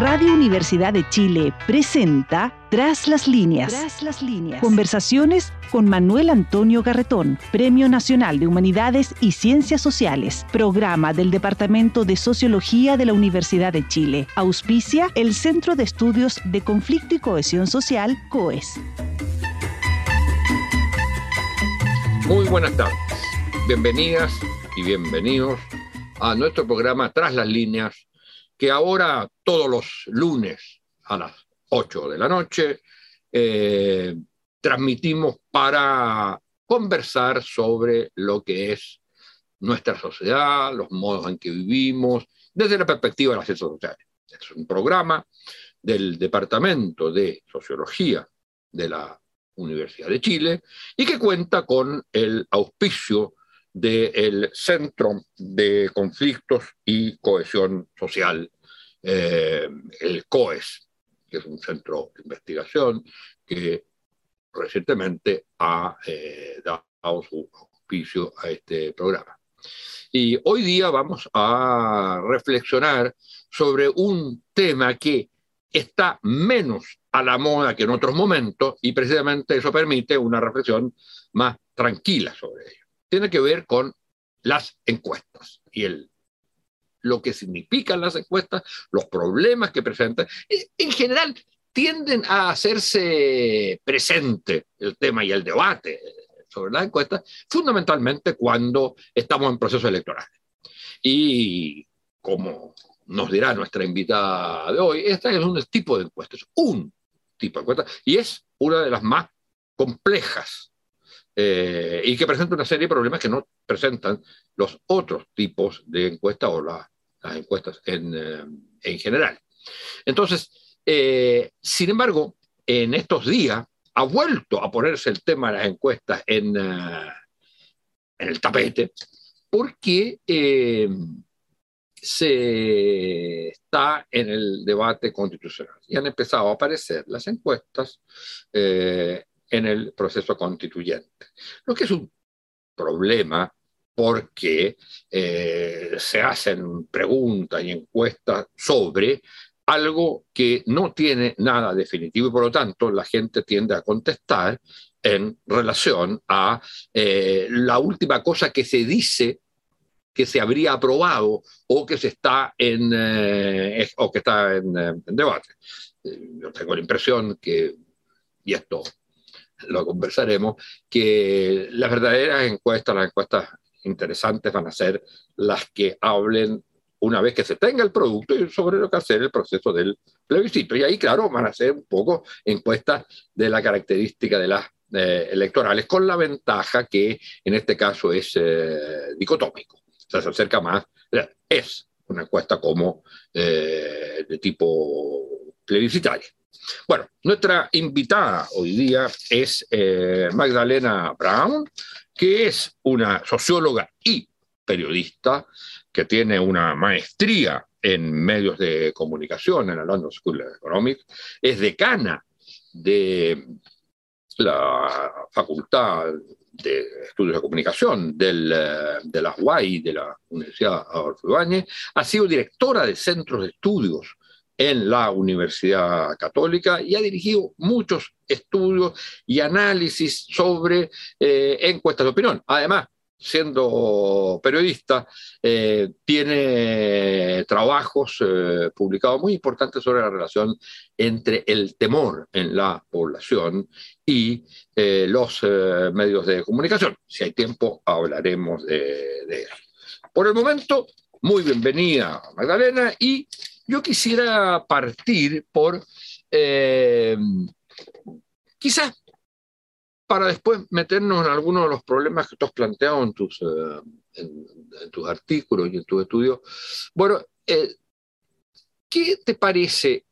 Radio Universidad de Chile presenta Tras las líneas. Tras las líneas. Conversaciones con Manuel Antonio Garretón, Premio Nacional de Humanidades y Ciencias Sociales, programa del Departamento de Sociología de la Universidad de Chile. Auspicia el Centro de Estudios de Conflicto y Cohesión Social, COES. Muy buenas tardes. Bienvenidas y bienvenidos a nuestro programa Tras las líneas que ahora todos los lunes a las 8 de la noche eh, transmitimos para conversar sobre lo que es nuestra sociedad, los modos en que vivimos, desde la perspectiva de las ciencias sociales. Es un programa del Departamento de Sociología de la Universidad de Chile y que cuenta con el auspicio del Centro de Conflictos y Cohesión Social, eh, el COES, que es un centro de investigación que recientemente ha eh, dado su auspicio a este programa. Y hoy día vamos a reflexionar sobre un tema que está menos a la moda que en otros momentos y precisamente eso permite una reflexión más tranquila sobre ello tiene que ver con las encuestas y el, lo que significan las encuestas, los problemas que presentan. En general, tienden a hacerse presente el tema y el debate sobre las encuestas, fundamentalmente cuando estamos en proceso electoral. Y como nos dirá nuestra invitada de hoy, esta es un tipo de encuestas, un tipo de encuesta, y es una de las más complejas eh, y que presenta una serie de problemas que no presentan los otros tipos de encuestas o las encuestas en, eh, en, general. Entonces, eh, sin embargo, en estos días ha vuelto a ponerse el tema de las encuestas en, en el tapete porque se está en el debate constitucional y han empezado a aparecer las encuestas en el proceso constituyente. Lo que es un problema porque eh, se hacen preguntas y encuestas sobre algo que no tiene nada definitivo y por lo tanto la gente tiende a contestar en relación a eh, la última cosa que se dice que se habría aprobado o que se está en eh, o que está en, en debate. Yo tengo la impresión que, y esto lo conversaremos, que las verdaderas encuestas, las encuestas interesantes van a ser las que hablen una vez que se tenga el producto y sobre lo que hacer el proceso del plebiscito. Y ahí, claro, van a ser un poco encuestas de la característica de las eh, electorales, con la ventaja que en este caso es eh, dicotómico. O sea, se acerca más, es una encuesta como eh, de tipo plebiscitaria. Bueno, nuestra invitada hoy día es eh, Magdalena Brown, que es una socióloga y periodista que tiene una maestría en medios de comunicación en la London School of Economics, es decana de la Facultad de Estudios de Comunicación del, de la UAI, de la Universidad Adolfo Ibáñez, ha sido directora de centros de estudios en la Universidad Católica y ha dirigido muchos estudios y análisis sobre eh, encuestas de opinión. Además, siendo periodista, eh, tiene trabajos eh, publicados muy importantes sobre la relación entre el temor en la población y los medios de comunicación. Si hay tiempo, hablaremos de, de eso. Por el momento, muy bienvenida, Magdalena, y yo quisiera partir por, eh, quizás para después meternos en algunos de los problemas que tú has planteado en tus, eh, artículos y en tus estudios. Bueno, eh, ¿qué te parece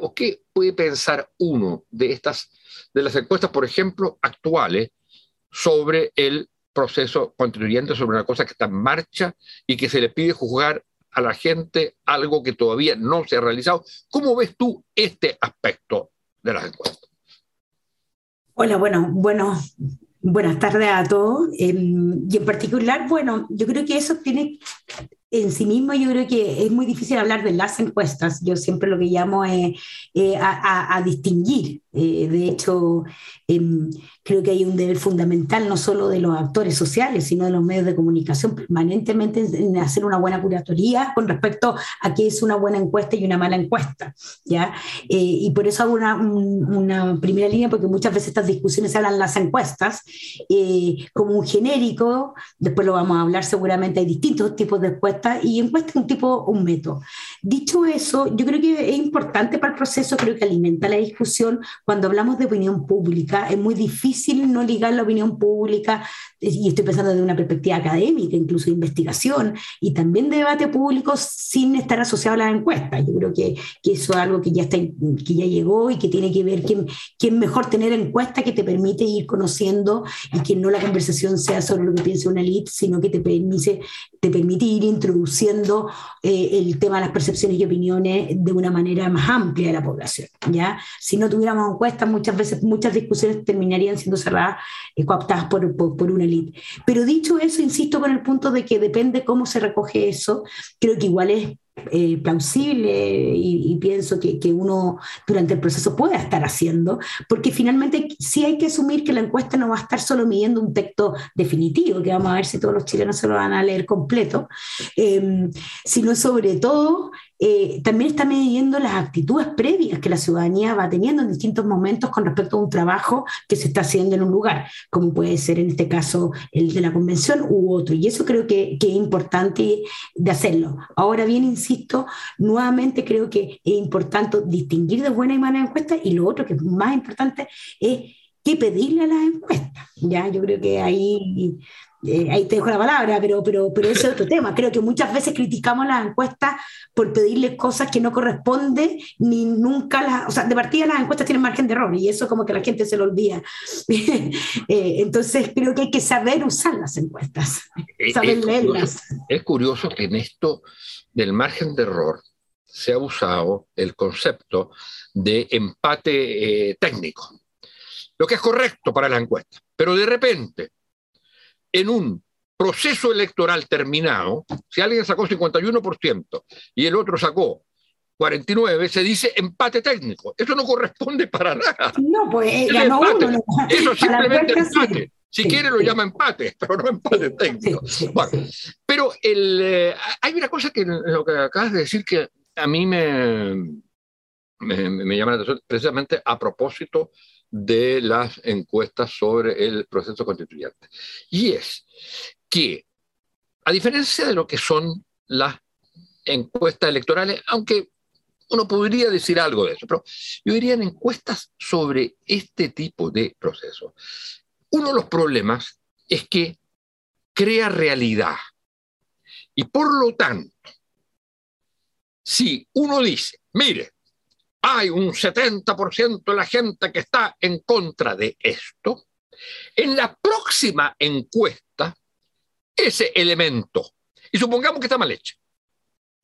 o qué puede pensar uno de estas, de las encuestas, por ejemplo, actuales, sobre el proceso constituyente, sobre una cosa que está en marcha y que se le pide juzgar a la gente algo que todavía no se ha realizado. ¿Cómo ves tú este aspecto de las encuestas? Hola, bueno, bueno, buenas tardes a todos. Em, y en particular, bueno, yo creo que eso tiene, en sí mismo yo creo que es muy difícil hablar de las encuestas. Yo siempre lo que llamo es a, distinguir. Eh, de hecho, em, creo que hay un deber fundamental no solo de los actores sociales, sino de los medios de comunicación permanentemente en, hacer una buena curatoría con respecto a qué es una buena encuesta y una mala encuesta. ¿ya? Eh, y por eso hago una, una, primera línea, porque muchas veces estas discusiones se hablan las encuestas eh, como un genérico, después lo vamos a hablar seguramente, hay distintos tipos de encuestas y encuesta es un tipo, un método. Dicho eso, yo creo que es importante para el proceso, creo que alimenta la discusión. Cuando hablamos de opinión pública, es muy difícil no ligar la opinión pública, y estoy pensando desde una perspectiva académica, incluso de investigación, y también de debate público sin estar asociado a las encuestas. Yo creo que, que eso es algo que ya, está, que ya llegó y que tiene que ver que es mejor tener encuestas que te permite ir conociendo y que no la conversación sea sobre lo que piensa una elite, sino que te permite, te permite ir introduciendo eh, el tema de las percepciones y opiniones de una manera más amplia de la población. ¿ya? Si no tuviéramos encuestas, muchas veces muchas discusiones terminarían siendo cerradas, y cooptadas por, por, una Pero dicho eso, insisto con el punto de que depende cómo se recoge eso, creo que igual es eh, plausible y, pienso que, que, uno durante el proceso pueda estar haciendo, porque finalmente sí hay que asumir que la encuesta no va a estar solo midiendo un texto definitivo, que vamos a ver si todos los chilenos se lo van a leer completo, eh, sino sobre todo eh, también está midiendo las actitudes previas que la ciudadanía va teniendo en distintos momentos con respecto a un trabajo que se está haciendo en un lugar, como puede ser en este caso el de la convención u otro. Y eso creo que, que es importante de hacerlo. Ahora bien, insisto, nuevamente creo que es importante distinguir de buena y mala encuesta y lo otro que es más importante es qué pedirle a las encuestas. ¿ya? Yo creo que ahí eh, ahí te dejo la palabra, pero, pero, pero ese es otro tema. Creo que muchas veces criticamos las encuestas por pedirle cosas que no corresponden, ni nunca las. O sea, de partida las encuestas tienen margen de error y eso como que la gente se lo olvida. Eh, entonces, creo que hay que saber usar las encuestas, saber es leerlas. Curioso, es curioso que en esto del margen de error se ha usado el concepto de empate eh, técnico, lo que es correcto para la encuesta, pero de repente en un proceso electoral terminado, si alguien sacó 51% y el otro sacó 49, se dice empate técnico. Eso no corresponde para nada. No, pues eh, ganó uno. Eso simplemente empate. Si quiere lo llama empate, pero no empate técnico. Bueno, pero el, eh, hay una cosa que lo que acabas de decir que a mí me, me, me llama la atención, precisamente a propósito de las encuestas sobre el proceso constituyente. Y es que, a diferencia de lo que son las encuestas electorales, aunque uno podría decir algo de eso, pero yo diría en encuestas sobre este tipo de procesos. Uno de los problemas es que crea realidad. Y por lo tanto, si uno dice, mire, hay un 70% de la gente que está en contra de esto, en la próxima encuesta, ese elemento, y supongamos que está mal hecho,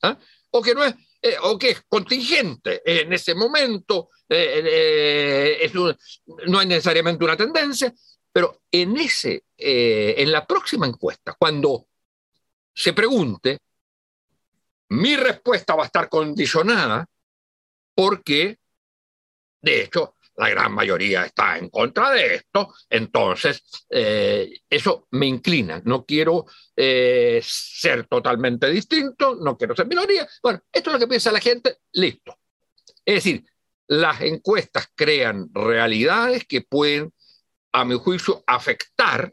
¿ah? o que no es, eh, o que es contingente en ese momento, eh, eh, no hay necesariamente una tendencia, pero en, ese, en la próxima encuesta, cuando se pregunte, mi respuesta va a estar condicionada porque, de hecho, la gran mayoría está en contra de esto, entonces eh, eso me inclina. No quiero eh, ser totalmente distinto, no quiero ser minoría. Bueno, esto es lo que piensa la gente, listo. Es decir, las encuestas crean realidades que pueden, a mi juicio, afectar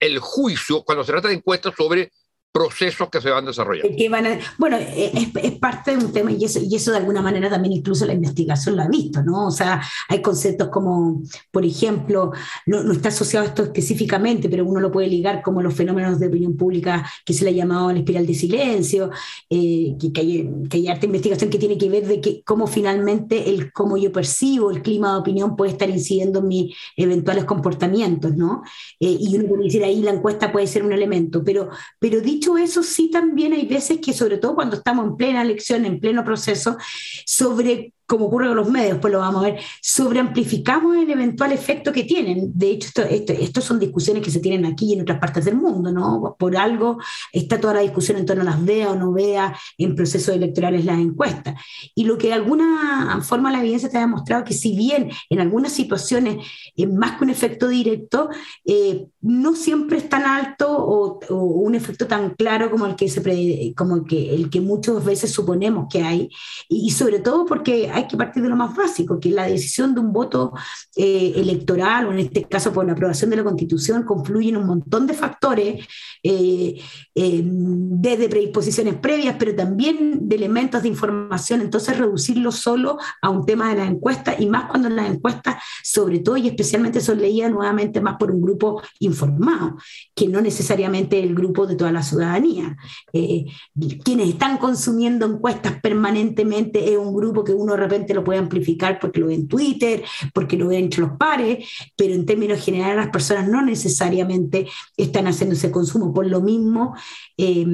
el juicio cuando se trata de encuestas sobre procesos que se van desarrollando. Van bueno, e, es, es, parte de un tema y eso, y eso de alguna manera también incluso la investigación lo ha visto, ¿no? O sea, hay conceptos como, por ejemplo, no, no está asociado a esto específicamente, pero uno lo puede ligar como los fenómenos de opinión pública que se le ha llamado la espiral de silencio, eh, que, que, hay, que hay harta investigación que tiene que ver de que, cómo finalmente el cómo yo percibo el clima de opinión puede estar incidiendo en mis eventuales comportamientos, ¿no? Eh, y uno puede decir ahí la encuesta puede ser un elemento, pero, pero dicho eso, sí también hay veces que, sobre todo cuando estamos en plena elección, en pleno proceso, sobre como ocurre con los medios, pues lo vamos a ver, sobreamplificamos el eventual efecto que tienen. De hecho, esto, esto, esto, son discusiones que se tienen aquí y en otras partes del mundo, ¿no? Por algo está toda la discusión en torno a las vea o no vea en procesos electorales las encuestas. Y lo que de alguna forma la evidencia te ha demostrado que si bien en algunas situaciones es más que un efecto directo, eh, no siempre es tan alto o, un efecto tan claro como el que, se como que, el que muchas veces suponemos que hay. Y, y sobre todo porque hay que partir de lo más básico, que la decisión de un voto eh, electoral, o en este caso por la aprobación de la Constitución, confluye en un montón de factores, eh, eh, desde predisposiciones previas, pero también de elementos de información. Entonces, reducirlo solo a un tema de la encuesta, y más cuando las encuestas, sobre todo y especialmente, son leídas nuevamente más por un grupo informado, que no necesariamente el grupo de toda la ciudadanía. quienes están consumiendo encuestas permanentemente es un grupo que uno repente lo puede amplificar porque lo ve en Twitter, porque lo ve entre los pares, pero en términos generales las personas no necesariamente están haciendo ese consumo. Por lo mismo, eh,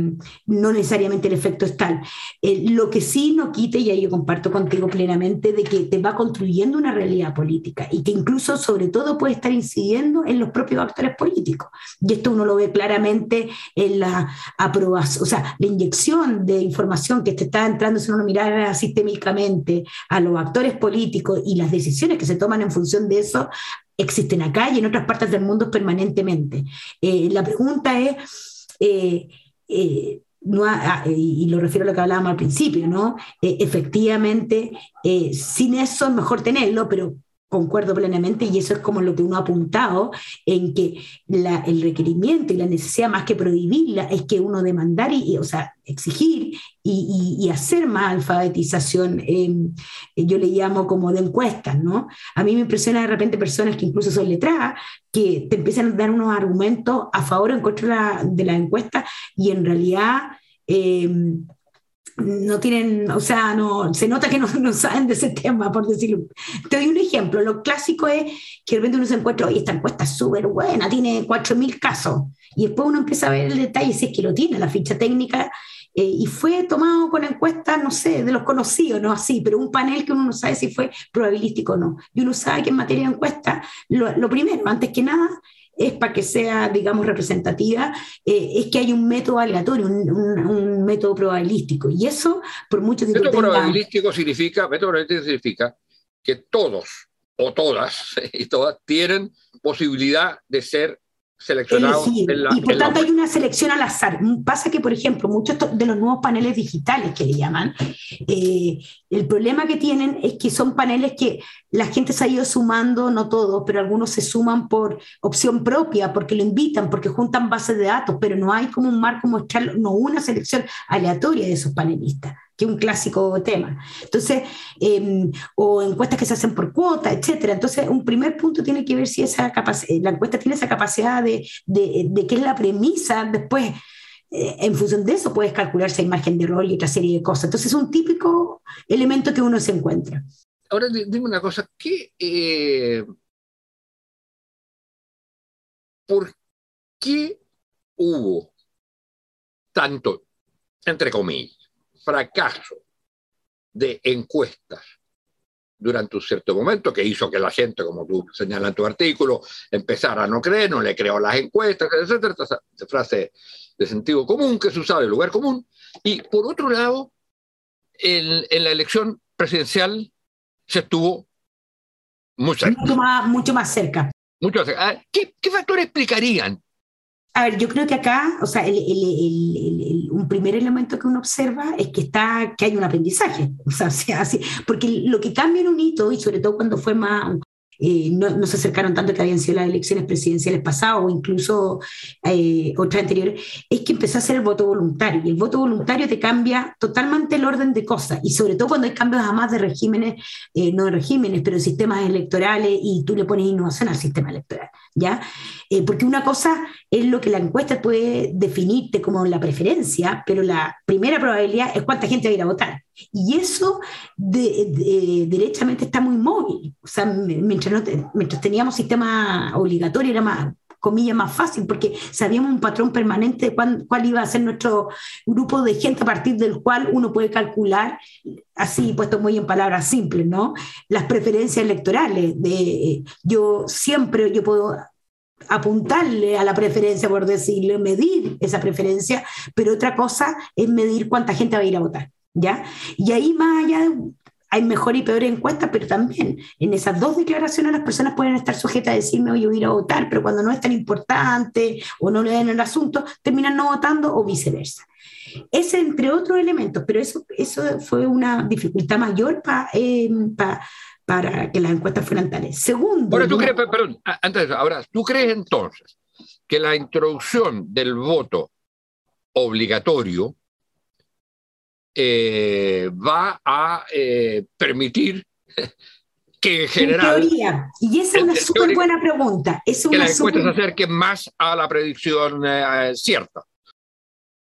no necesariamente el efecto es tal. Eh, lo que sí no quite, y ahí yo comparto contigo plenamente, de que te va construyendo una realidad política y que incluso, sobre todo, puede estar incidiendo en los propios actores políticos. Y esto uno lo ve claramente en la aprobación, o sea, la inyección de información que te está entrando, si uno lo mirara sistémicamente, a los actores políticos y las decisiones que se toman en función de eso existen acá y en otras partes del mundo permanentemente. Eh, la pregunta es, eh, eh, ah, y lo refiero a lo que hablábamos al principio, ¿no? efectivamente, sin eso es mejor tenerlo, pero concuerdo plenamente y eso es como lo que uno ha apuntado en que el requerimiento y la necesidad más que prohibirla es que uno demandar y, o sea, exigir y, hacer más alfabetización, yo le llamo como de encuestas, ¿no? A mí me impresiona de repente personas que incluso son letradas, que te empiezan a dar unos argumentos a favor o en contra de la, encuesta y en realidad... Eh, no tienen, o sea, no, se nota que no, no, saben de ese tema, por decirlo. Te doy un ejemplo, lo clásico es que de repente uno se encuentra, oye, esta encuesta es súper buena, tiene 4.000 casos, y después uno empieza a ver el detalle si es que lo tiene, la ficha técnica, eh, y fue tomado con encuestas, no sé, de los conocidos, no así, pero un panel que uno no sabe si fue probabilístico o no. Y uno sabe que en materia de encuesta, lo, lo primero, antes que nada, es para que sea, digamos, representativa, eh, es que hay un método aleatorio, un, método probabilístico. Y eso, por mucho que... Método probabilístico significa, método probabilístico significa que todos o todas y todas tienen posibilidad de ser seleccionados. y por tanto hay una selección al azar. Pasa que, por ejemplo, muchos de los nuevos paneles digitales que le llaman, eh, el problema que tienen es que son paneles que la gente se ha ido sumando, no todos, pero algunos se suman por opción propia, porque lo invitan, porque juntan bases de datos, pero no hay como un marco mostrar, no una selección aleatoria de esos panelistas que es un clásico tema. Entonces, em, o encuestas que se hacen por cuota, etcétera. Entonces, un primer punto tiene que ver si esa la encuesta tiene esa capacidad de, de, qué es la premisa, después, eh, en función de eso, puedes calcular hay margen de error y otra serie de cosas. Entonces, es un típico elemento que uno se encuentra. Ahora, dime una cosa, ¿qué, eh, ¿por qué hubo tanto, entre comillas, fracaso de encuestas durante un cierto momento que hizo que la gente, como tú señalas en tu artículo, empezara a no creer, no le creó las encuestas, etcétera, esa frase de sentido común que se usa de lugar común. Y por otro lado, en, la elección presidencial se estuvo muy cerca. Mucho más, mucho más cerca. Mucho más cerca. Ah, ¿Qué, ¿Qué factores explicarían a ver, yo creo que acá, o sea, un primer elemento que uno observa es que está, que hay un aprendizaje, o sea, así, porque lo que cambia en un hito, y sobre todo cuando fue más, eh, no, se acercaron tanto que habían sido las elecciones presidenciales pasadas o incluso eh, otras anteriores, es que empezó a ser el voto voluntario. Y el voto voluntario te cambia totalmente el orden de cosas. Y sobre todo cuando hay cambios además de regímenes, eh, no de regímenes, pero de sistemas electorales y tú le pones innovación al sistema electoral. ¿Ya? porque una cosa es lo que la encuesta puede definirte como la preferencia, pero la primera probabilidad es cuánta gente va a ir a votar. Y eso de, derechamente está muy móvil. O sea, mientras, no mientras teníamos sistema obligatorio era más comillas, más fácil, porque sabíamos un patrón permanente de cuál, cuál iba a ser nuestro grupo de gente a partir del cual uno puede calcular, así puesto muy en palabras simples, ¿no? Las preferencias electorales. De, yo siempre, yo puedo apuntarle a la preferencia, por decirlo, medir esa preferencia, pero otra cosa es medir cuánta gente va a ir a votar, ¿ya? Y ahí más allá hay mejor y peor encuestas, pero también en esas dos declaraciones las personas pueden estar sujetas a decirme, oye, voy a ir a votar, pero cuando no es tan importante o no le dan el asunto, terminan no votando o viceversa. Ese entre otros elementos, pero eso, eso fue una dificultad mayor para... Eh, para que las encuestas fueran tales. Segundo. Ahora, ¿tú crees, perdón, antes ahora, ¿tú crees entonces que la introducción del voto obligatorio eh, va a eh, permitir que en general. En teoría, y esa es una súper buena pregunta. Es que las encuestas se acerquen más a la predicción eh, cierta.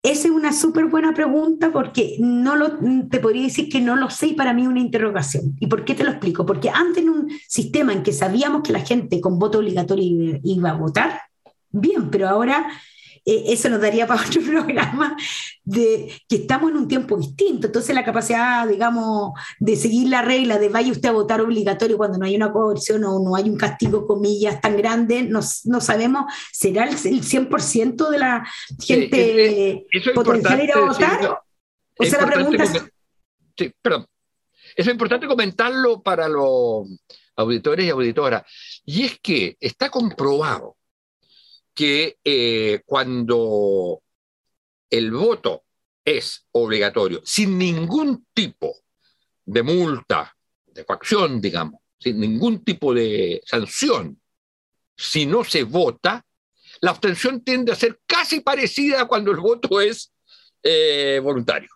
Esa es una súper buena pregunta porque no lo, te podría decir que no lo sé y para mí es una interrogación. ¿Y por qué te lo explico? Porque antes en un sistema en que sabíamos que la gente con voto obligatorio iba a votar, bien, pero ahora eh, eso nos daría para otro programa, de que estamos en un tiempo distinto. Entonces la capacidad, digamos, de seguir la regla de vaya usted a votar obligatorio cuando no hay una coerción o no hay un castigo, comillas, tan grande, no, no sabemos, ¿será el, 100% de la gente potencial ir a votar? o sea, la pregunta es... Sí, perdón. Eso es importante comentarlo para los auditores y auditoras. Y es que está comprobado que eh, cuando el voto es obligatorio, sin ningún tipo de multa, de coacción, digamos, sin ningún tipo de sanción, si no se vota, la abstención tiende a ser casi parecida a cuando el voto es eh, voluntario.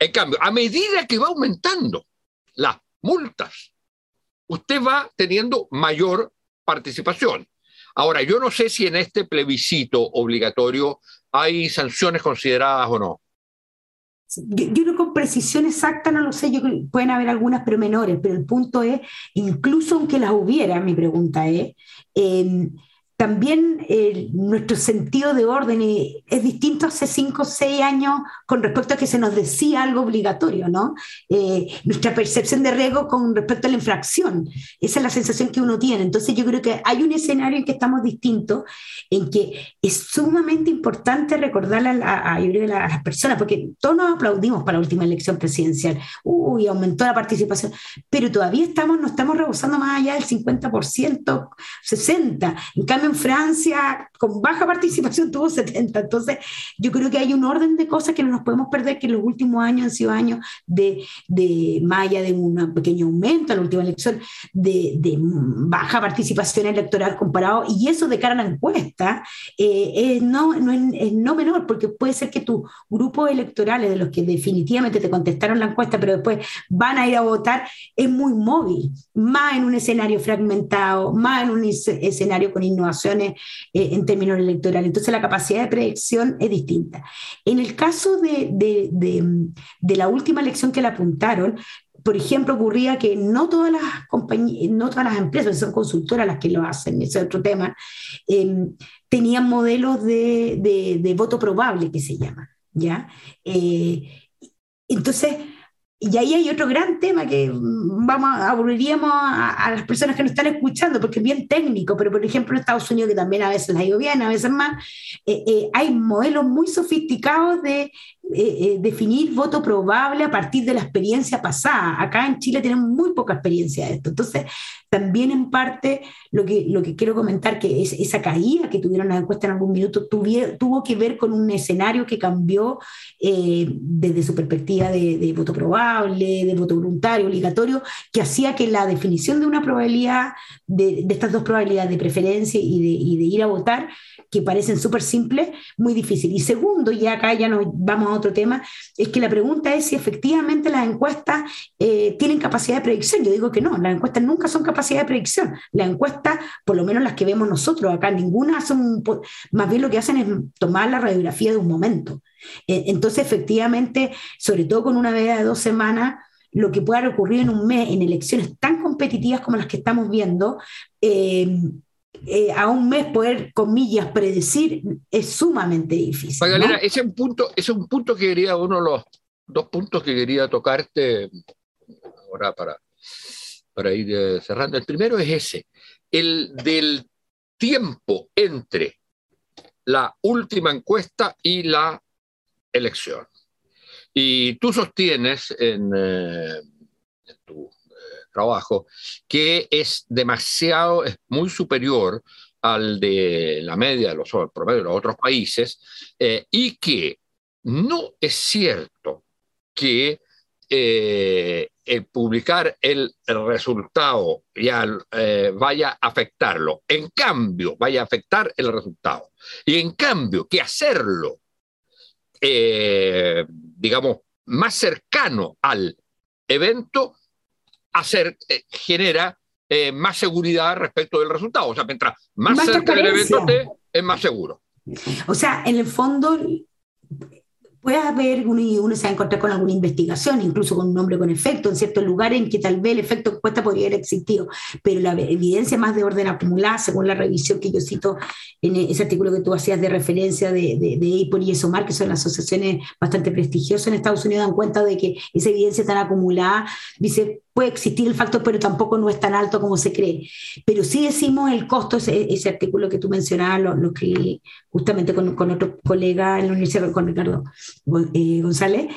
En cambio, a medida que va aumentando las multas, usted va teniendo mayor participación. Ahora, yo no sé si en este plebiscito obligatorio hay sanciones consideradas o no. Yo, no con precisión exacta no lo sé, pueden haber algunas pero menores, pero el punto es, incluso aunque las hubiera, mi pregunta es, eh, también eh, nuestro sentido de orden es distinto hace cinco o seis años con respecto a que se nos decía algo obligatorio, ¿no? Eh, nuestra percepción de riesgo con respecto a la infracción, esa es la sensación que uno tiene. Entonces yo creo que hay un escenario en que estamos distintos, en que es sumamente importante recordarle a, a, las personas, porque todos nos aplaudimos para la última elección presidencial, uy, aumentó la participación, pero todavía estamos, no estamos rebosando más allá del 50%, 60%. En cambio, en Francia, con baja participación, tuvo 70. Entonces, yo creo que hay un orden de cosas que no nos podemos perder, que en los últimos años han sido años de, de malla de un pequeño aumento en la última elección, de, de, baja participación electoral comparado, y eso de cara a la encuesta eh, es, no, no es, no menor, porque puede ser que tus grupos electorales, de los que definitivamente te contestaron la encuesta, pero después van a ir a votar, es muy móvil, más en un escenario fragmentado, más en un escenario con innovación eh, en términos electorales. Entonces la capacidad de predicción es distinta. En el caso de, de, la última elección que la apuntaron, por ejemplo, ocurría que no todas las compañías, no todas las empresas, son consultoras las que lo hacen, ese es otro tema, em, tenían modelos de, de, voto probable, que se llama, ¿ya? Eh, entonces, y ahí hay otro gran tema que vamos, aburriríamos a, las personas que nos están escuchando, porque es bien técnico, pero por ejemplo en Estados Unidos, que también a veces la ido bien, a veces más, eh, eh, hay modelos muy sofisticados de eh, definir voto probable a partir de la experiencia pasada. Acá en Chile tenemos muy poca experiencia de esto. Entonces, también en parte lo que, lo que quiero comentar, que es esa caída que tuvieron las encuestas en algún minuto, tuvo que ver con un escenario que cambió desde su perspectiva de, voto probable de voto voluntario, obligatorio, que hacía que la definición de una probabilidad, de, estas dos probabilidades de preferencia y de, ir a votar, que parecen súper simples, muy difícil. Y segundo, y acá ya nos vamos otro tema, es que la pregunta es si efectivamente las encuestas eh, tienen capacidad de predicción. Yo digo que no, las encuestas nunca son capacidad de predicción. Las encuestas, por lo menos las que vemos nosotros acá, ninguna son, más bien lo que hacen es tomar la radiografía de un momento. Eh, entonces, efectivamente, sobre todo con una veda de dos semanas, lo que pueda ocurrir en un mes en elecciones tan competitivas como las que estamos viendo, eh, eh, a un mes poder, comillas, predecir es sumamente difícil. Magdalena, ese, es un punto, ese es un punto que quería, uno de los dos puntos que quería tocarte ahora para, para ir eh, cerrando. El primero es ese, el del tiempo entre la última encuesta y la elección. Y tú sostienes en, eh, eh, trabajo que es demasiado, es muy superior al de la media de los promedio de los otros países eh, y que no es cierto que el publicar el, resultado ya vaya a afectarlo. En cambio, vaya a afectar el resultado. Y en cambio, que hacerlo eh, digamos, más cercano al evento, hacer, eh, genera eh, más seguridad respecto del resultado. O sea, mientras más, cerca del evento esté, es más seguro. O sea, en el fondo, puede haber, uno, uno se va a encontrar con alguna investigación, incluso con un nombre con efecto, en ciertos lugares en que tal vez el efecto encuesta podría haber existido, pero la evidencia más de orden acumulada, según la revisión que yo cito en ese artículo que tú hacías de referencia de, de, de y ESOMAR, que son asociaciones bastante prestigiosas en Estados Unidos, dan cuenta de que esa evidencia tan acumulada, dice, puede existir el factor, pero tampoco no es tan alto como se cree. Pero sí decimos el costo, ese, ese artículo que tú mencionabas, lo, lo que justamente con, con, otro colega en la universidad, con Ricardo eh, González,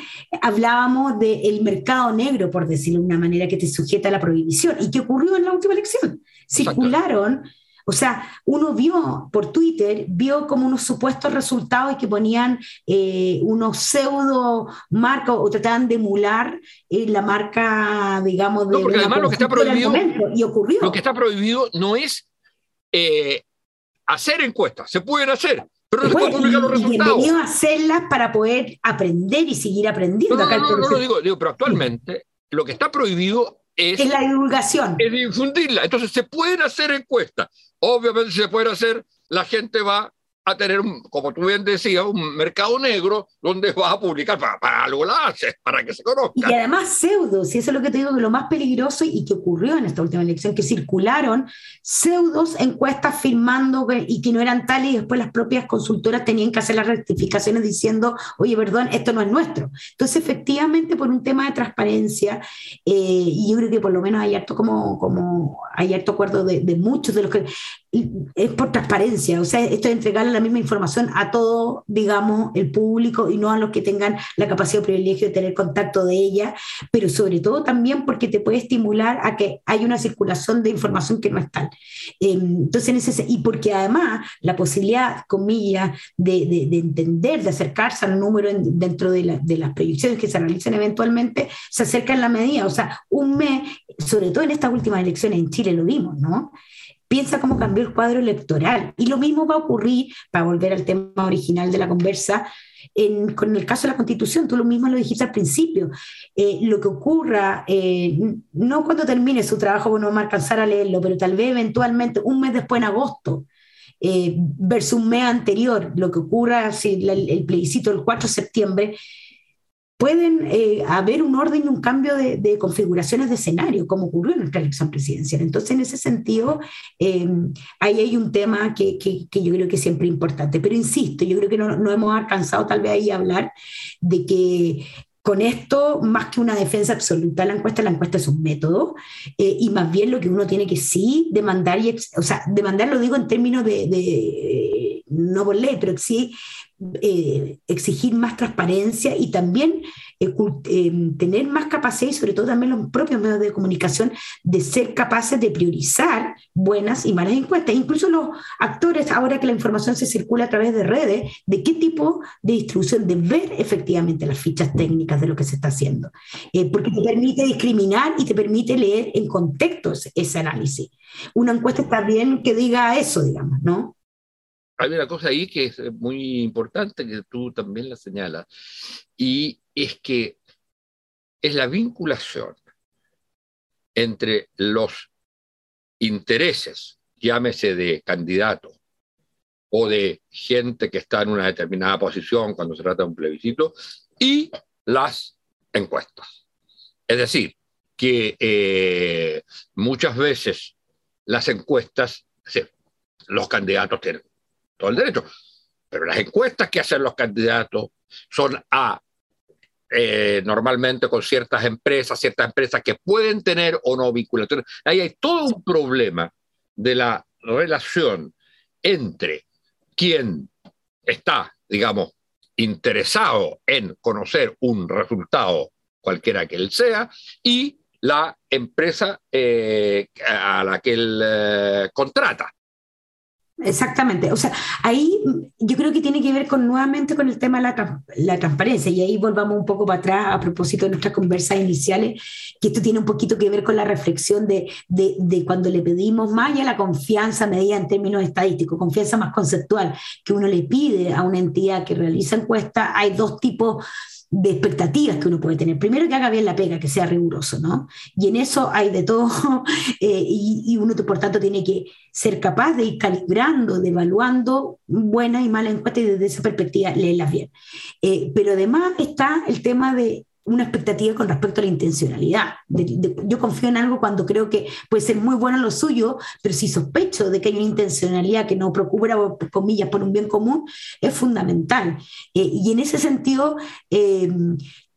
hablábamos del mercado negro, por decirlo de una manera, que te sujeta a la prohibición. ¿Y qué ocurrió en la última elección? Circularon o sea, uno vio por Twitter, vio como unos supuestos resultados y que ponían eh, unos pseudo marcas o trataban de emular eh, la marca, digamos, de. No, porque además lo que está prohibido. Y ocurrió. Lo que está prohibido no es eh, hacer encuestas, se pueden hacer. Pero no se pueden publicar los resultados. Y a hacerlas para poder aprender y seguir aprendiendo. No, no, no, no, digo, digo, pero actualmente lo que está prohibido es, la divulgación. Es difundirla. Entonces se pueden hacer encuestas. Obviamente se puede hacer, la gente va a tener, como tú bien decías, un mercado negro donde vas a publicar para, algo la haces, para que se conozca. Y además pseudos, y eso es lo que te digo que lo más peligroso y que ocurrió en esta última elección, que circularon pseudos encuestas firmando y que no eran tales y después las propias consultoras tenían que hacer las rectificaciones diciendo, oye, perdón, esto no es nuestro. Entonces, efectivamente, por un tema de transparencia, eh, y yo creo que por lo menos hay harto, como, como hay harto acuerdo de muchos de los que es por transparencia, o sea, esto es entregarle la misma información a todo, digamos, el público y no a los que tengan la capacidad o privilegio de tener contacto de ella, pero sobre todo también porque te puede estimular a que haya una circulación de información que no es tal. Em, entonces, y porque además la posibilidad, comillas, de, de, entender, de acercarse al número dentro de, de las proyecciones que se realicen eventualmente, se acerca en la medida, o sea, un mes, sobre todo en estas últimas elecciones en Chile lo vimos, ¿no? Piensa cómo cambió el cuadro electoral. Y lo mismo va a ocurrir, para volver al tema original de la conversa, en, con el caso de la constitución, tú lo mismo lo dijiste al principio, eh, lo que ocurra, eh, no cuando termine su trabajo, bueno, vamos a alcanzar a leerlo, pero tal vez eventualmente un mes después en agosto, eh, versus un mes anterior, lo que ocurra si el, plebiscito del 4 de septiembre, pueden eh, haber un orden y un cambio de, configuraciones de escenario, como ocurrió en nuestra elección presidencial. Entonces, en ese sentido, eh, ahí hay un tema que, que, yo creo que es siempre importante. Pero insisto, yo creo que no, no hemos alcanzado tal vez ahí a hablar de que con esto, más que una defensa absoluta la encuesta, la encuesta es un método, eh, y más bien lo que uno tiene que sí demandar, y o sea, demandar lo digo en términos de, de no por ley, pero sí eh, exigir más transparencia y también eh, eh, tener más capacidad y sobre todo también los propios medios de comunicación de ser capaces de priorizar buenas y malas encuestas. Incluso los actores, ahora que la información se circula a través de redes, de qué tipo de distribución, de ver efectivamente las fichas técnicas de lo que se está haciendo, porque te permite discriminar y te permite leer en contexto ese análisis. Una encuesta está bien que diga eso, digamos, ¿no? Hay una cosa ahí que es muy importante, que tú también la señalas, y es que es la vinculación entre los intereses, llámese de candidato o de gente que está en una determinada posición cuando se trata de un plebiscito, y las encuestas. Es decir, que eh, muchas veces las encuestas los candidatos tienen todo el derecho. Pero las encuestas que hacen los candidatos son a eh, normalmente con ciertas empresas, ciertas empresas que pueden tener o no vinculaciones. Ahí hay todo un problema de la relación entre quien está, digamos, interesado en conocer un resultado, cualquiera que él sea, y la empresa eh, a la que él eh, contrata. Exactamente. O sea, ahí yo creo que tiene que ver con nuevamente con el tema de la, la, transparencia. Y ahí volvamos un poco para atrás a propósito de nuestras conversas iniciales, que esto tiene un poquito que ver con la reflexión de, de, de cuando le pedimos más ya la confianza medida en términos estadísticos, confianza más conceptual que uno le pide a una entidad que realiza encuestas, hay dos tipos de expectativas que uno puede tener. Primero que haga bien la pega, que sea riguroso, ¿no? Y en eso hay de todo, eh, y, uno por tanto tiene que ser capaz de ir calibrando, de evaluando buenas y malas encuestas y desde esa perspectiva leerlas bien. Eh, pero además está el tema de una expectativa con respecto a la intencionalidad. yo confío en algo cuando creo que puede ser muy bueno lo suyo, pero si sospecho de que hay una intencionalidad que no procura, comillas, por un bien común, es fundamental. Eh, y en ese sentido, eh,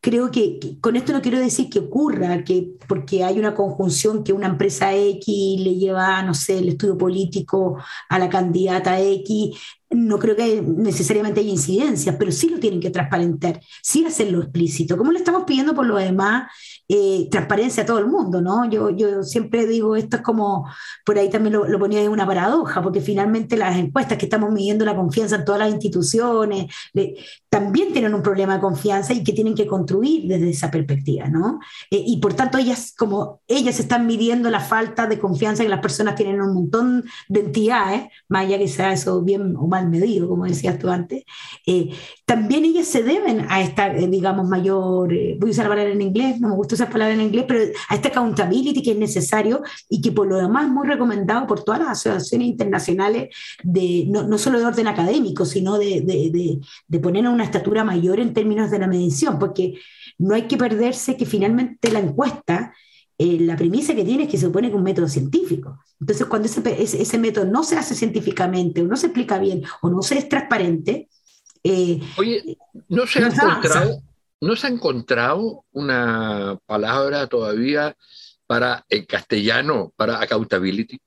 creo que, con esto no quiero decir que ocurra, que porque hay una conjunción que una empresa X le lleva, no sé, el estudio político a la candidata X, no creo que necesariamente haya incidencias, pero sí lo tienen que transparentar, sí hacerlo explícito, como le estamos pidiendo por lo demás eh, transparencia a todo el mundo, ¿no? Yo, yo siempre digo, esto es como, por ahí también lo, ponía en una paradoja, porque finalmente las encuestas que estamos midiendo la confianza en todas las instituciones, también tienen un problema de confianza y que tienen que construir desde esa perspectiva, ¿no? Eh, y por tanto, ellas, como ellas están midiendo la falta de confianza que las personas tienen un montón de entidades, más allá que sea eso bien o mal medido, como decías tú antes, eh, también ellas se deben a esta, digamos, mayor, voy a usar la palabra en inglés, no me gusta usar palabras en inglés, pero a este accountability que es necesario y que por lo demás es muy recomendado por todas las asociaciones internacionales, de, no, no solo de orden académico, sino de, de, de poner a una estatura mayor en términos de la medición, porque no hay que perderse que finalmente la encuesta eh, la premisa que tiene es que se supone que es un método científico. Entonces, cuando ese, ese, método no se hace científicamente, o no se explica bien, o no se es transparente. Eh, Oye, ¿no se, ha encontrado, ¿No se ha encontrado una palabra todavía para el castellano, para accountability?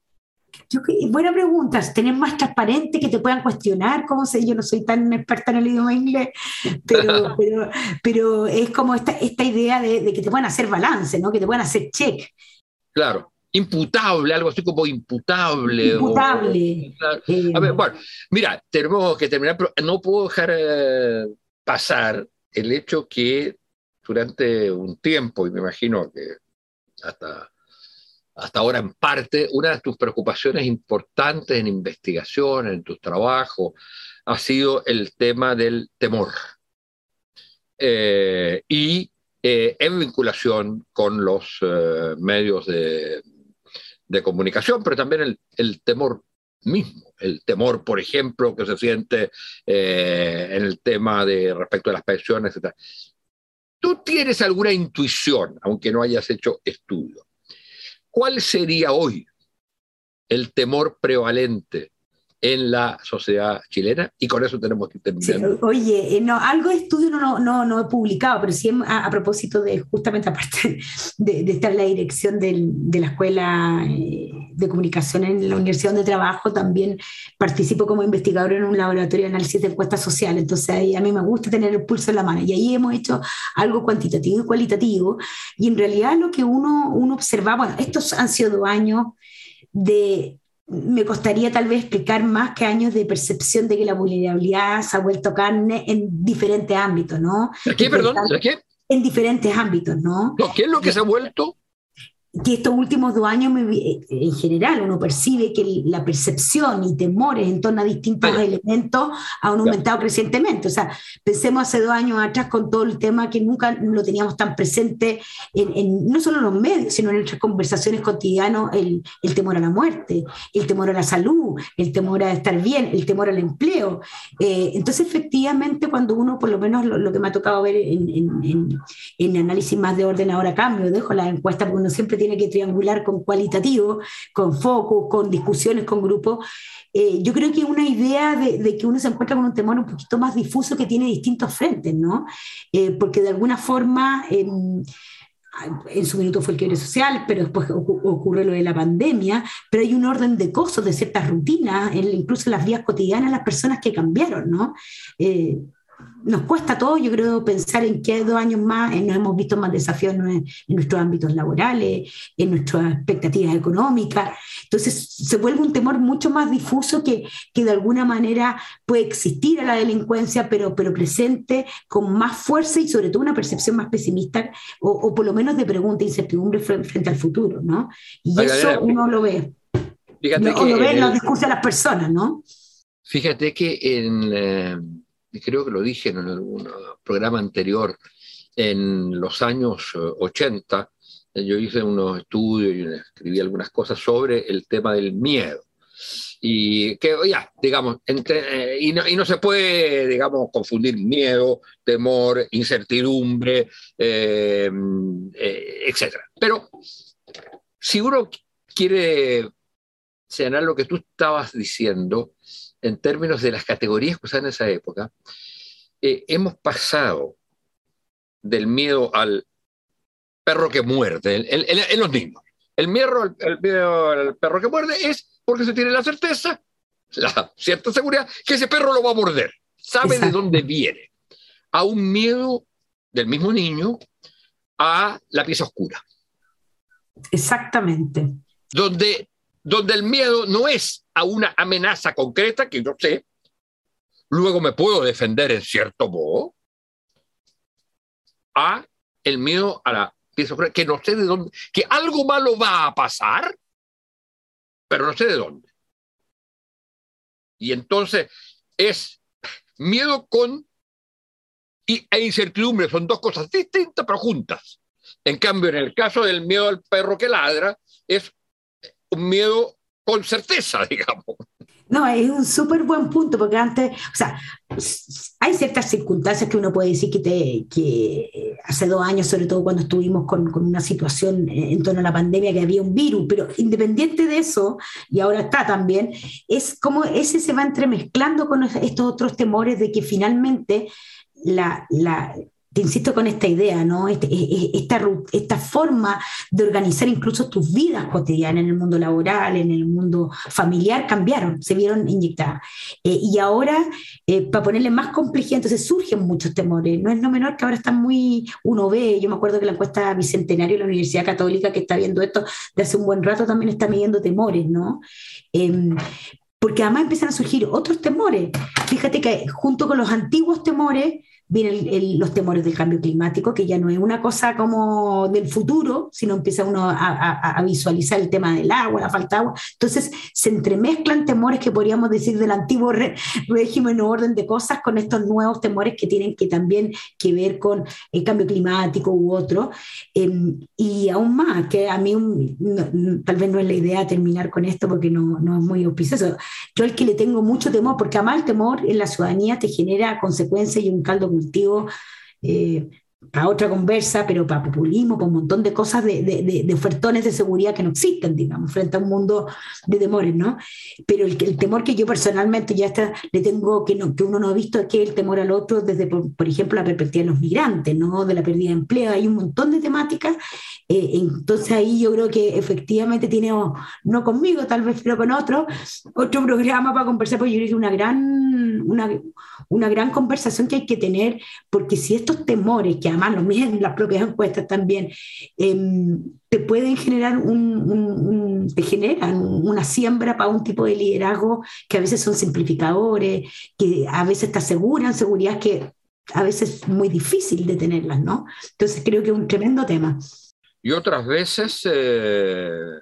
Buena pregunta. ¿Tenés más transparente que te puedan cuestionar? ¿Cómo sé? Yo no soy tan experta en el idioma inglés, pero, pero, es como esta, esta idea de, que te puedan hacer balance, ¿no? que te puedan hacer check. Claro, imputable, algo así como imputable. Imputable. a ver, bueno, mira, tenemos que terminar, pero no puedo dejar eh, pasar el hecho que durante un tiempo, y me imagino que hasta, hasta ahora en parte, una de tus preocupaciones importantes en investigación, en tu trabajo, ha sido el tema del temor. Eh, y eh, en vinculación con los eh, medios de, comunicación, pero también el, temor mismo, el temor, por ejemplo, que se siente en el tema de respecto a las pensiones, etc. ¿Tú tienes alguna intuición, aunque no hayas hecho estudio? ¿Cuál sería hoy el temor prevalente en la sociedad chilena y con eso tenemos que terminar. oye, eh, no, algo de estudio no, no, no, he publicado, pero sí a, propósito de justamente aparte de, de estar en la dirección del, de la Escuela eh, de Comunicación en la Universidad donde trabajo, también participo como investigador en un laboratorio de análisis de encuestas sociales, entonces ahí a mí me gusta tener el pulso en la mano. Y ahí hemos hecho algo cuantitativo y cualitativo. Y en realidad lo que uno, uno observa, bueno, estos han sido dos años de me costaría tal vez explicar más que años de percepción de que la vulnerabilidad se ha vuelto carne en diferentes ámbitos, ¿no? qué, perdón? qué? En diferentes ámbitos, ¿no? ¿Qué es lo que se ha vuelto? Que estos últimos dos años, en general, uno percibe que la percepción y temores en torno a distintos elementos han aumentado crecientemente. O sea, pensemos hace dos años atrás con todo el tema que nunca lo teníamos tan presente, en, no solo en los medios, sino en nuestras conversaciones cotidianas, el, el, temor a la muerte, el temor a la salud, el temor a estar bien, el temor al empleo. Eh, entonces, efectivamente, cuando uno, por lo menos lo, que me ha tocado ver en, en, en, análisis más de orden ahora cambio, dejo la encuesta porque uno siempre tiene tiene que triangular con cualitativo, con foco, con discusiones, con grupos. Eh, yo creo que una idea de, que uno se encuentra con un temor un poquito más difuso que tiene distintos frentes, ¿no? Eh, porque de alguna forma... En su minuto fue el quiebre social, pero después ocurre lo de la pandemia, pero hay un orden de cosas, de ciertas rutinas, incluso en las vías cotidianas, las personas que cambiaron, ¿no? Eh, nos cuesta todo, yo creo, pensar en que dos años más eh, nos hemos visto más desafíos en, nuestros ámbitos laborales, en nuestras expectativas económicas. Entonces se vuelve un temor mucho más difuso que, que de alguna manera puede existir a la delincuencia, pero, pero presente con más fuerza y sobre todo una percepción más pesimista o, por lo menos de pregunta e incertidumbre frente, al futuro, ¿no? Y eso uno lo ve. Fíjate o lo ve en los discursos de las personas, ¿no? Fíjate que en... Eh, creo que lo dije en algún programa anterior, en los años 80, eh, yo hice unos estudios y escribí algunas cosas sobre el tema del miedo. Y que digamos, eh, y, no, se puede, digamos, confundir miedo, temor, incertidumbre, eh, etc. Pero si uno quiere señalar lo que tú estabas diciendo, en términos de las categorías que usaban en esa época, eh, hemos pasado del miedo al perro que muerde, en, los niños. El miedo, el, miedo al perro que muerde es porque se tiene la certeza, la cierta seguridad, que ese perro lo va a morder. Sabe de dónde viene. A un miedo del mismo niño a la pieza oscura. Exactamente. Donde donde el miedo no es a una amenaza concreta que yo sé, luego me puedo defender en cierto modo, a el miedo a la que no sé de dónde, que algo malo va a pasar, pero no sé de dónde. Y entonces es miedo con y, e incertidumbre, son dos cosas distintas pero juntas. En cambio, en el caso del miedo al perro que ladra, es miedo con certeza, digamos. No, es un súper buen punto, porque antes, o sea, hay ciertas circunstancias que uno puede decir que, te, que hace dos años, sobre todo cuando estuvimos con, con, una situación en torno a la pandemia, que había un virus, pero independiente de eso, y ahora está también, es como ese se va entremezclando con estos otros temores de que finalmente la, la, te insisto con esta idea, ¿no? Este, e, e, esta, esta forma de organizar incluso tus vidas cotidianas en el mundo laboral, en el mundo familiar, cambiaron, se vieron inyectadas. Eh, y ahora, eh, para ponerle más complejidad, entonces surgen muchos temores. No es no menor que ahora están muy, uno ve, yo me acuerdo que la encuesta Bicentenario de la Universidad Católica, que está viendo esto de hace un buen rato, también está midiendo temores, ¿no? Em, porque además empiezan a surgir otros temores. Fíjate que junto con los antiguos temores, vienen los temores del cambio climático, que ya no es una cosa como del futuro, sino empieza uno a, visualizar el tema del agua, la falta de agua. Entonces se entremezclan temores que podríamos decir del antiguo régimen o orden de cosas con estos nuevos temores que tienen que también que ver con el cambio climático u otro. Em, y aún más, que a mí tal vez no es la idea terminar con esto porque no, no es muy auspicioso. Yo al que le tengo mucho temor, porque además el temor en la ciudadanía te genera consecuencias y un caldo cultivo eh, para otra conversa, pero para populismo, para un montón de cosas, de, de, de, ofertones de seguridad que no existen, digamos, frente a un mundo de temores, ¿no? Pero el, el temor que yo personalmente ya está, le tengo, que, no, que uno no ha visto, es que el temor al otro desde, por, ejemplo, la perspectiva de los migrantes, ¿no? De la pérdida de empleo, hay un montón de temáticas, eh, entonces ahí yo creo que efectivamente tiene, no conmigo tal vez, pero con otro, otro programa para conversar, porque yo creo que una gran, una, una gran conversación que hay que tener, porque si estos temores, que además lo miden las propias encuestas también, em, te pueden generar un, te generan una siembra para un tipo de liderazgo que a veces son simplificadores, que a veces te aseguran seguridad que a veces es muy difícil de tenerlas, ¿no? Entonces creo que es un tremendo tema. Y otras veces eh,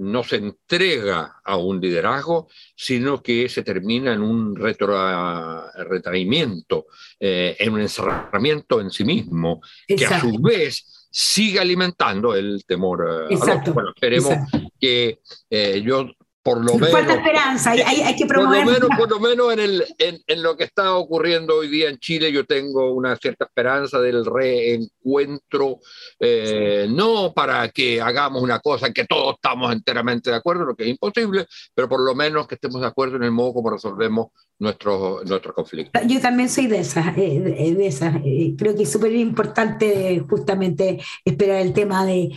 no se entrega a un liderazgo, sino que se termina en un retraimiento, eh, en un encerramiento en sí mismo, que a su vez sigue alimentando el temor. Eh, Exacto. Bueno, esperemos que eh, yo por lo menos. Falta esperanza, hay, hay, que promover. Por lo menos, por lo menos en, el, en, en, lo que está ocurriendo hoy día en Chile, yo tengo una cierta esperanza del reencuentro, eh, no para que hagamos una cosa en que todos estamos enteramente de acuerdo, lo que es imposible, pero por lo menos que estemos de acuerdo en el modo como resolvemos nuestro, nuestro conflicto. Yo también soy de esas, eh, de esas. Eh, creo que es súper importante justamente esperar el tema de,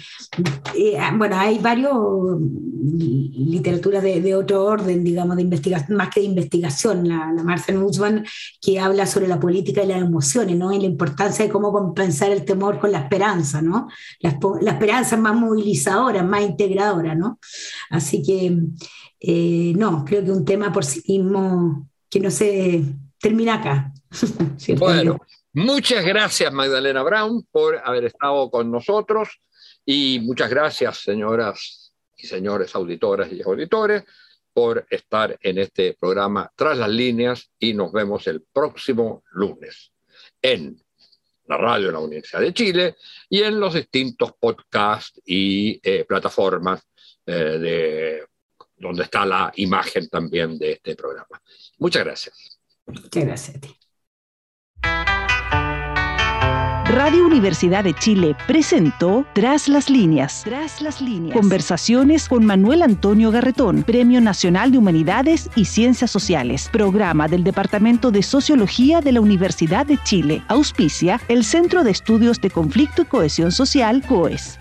bueno, hay varios de, de, otro orden, digamos, de investigación, más que de investigación, la, la Marcel Nussbaum, que habla sobre la política y las emociones, ¿no? Y la importancia de cómo compensar el temor con la esperanza, ¿no? La, la esperanza es más movilizadora, más integradora, ¿no? Así que, eh, no, creo que un tema por sí mismo que no se termina acá. bueno, muchas gracias Magdalena Brown por haber estado con nosotros y muchas gracias señoras y señores auditoras y auditores por estar en este programa Tras las líneas y nos vemos el próximo lunes en la radio de la Universidad de Chile y en los distintos podcasts y eh, plataformas eh, de donde está la imagen también de este programa. Muchas gracias. Muchas gracias a ti. Radio Universidad de Chile presentó Tras las líneas. Tras las líneas. Conversaciones con Manuel Antonio Garretón, Premio Nacional de Humanidades y Ciencias Sociales, programa del Departamento de Sociología de la Universidad de Chile. Auspicia el Centro de Estudios de Conflicto y Cohesión Social, COES.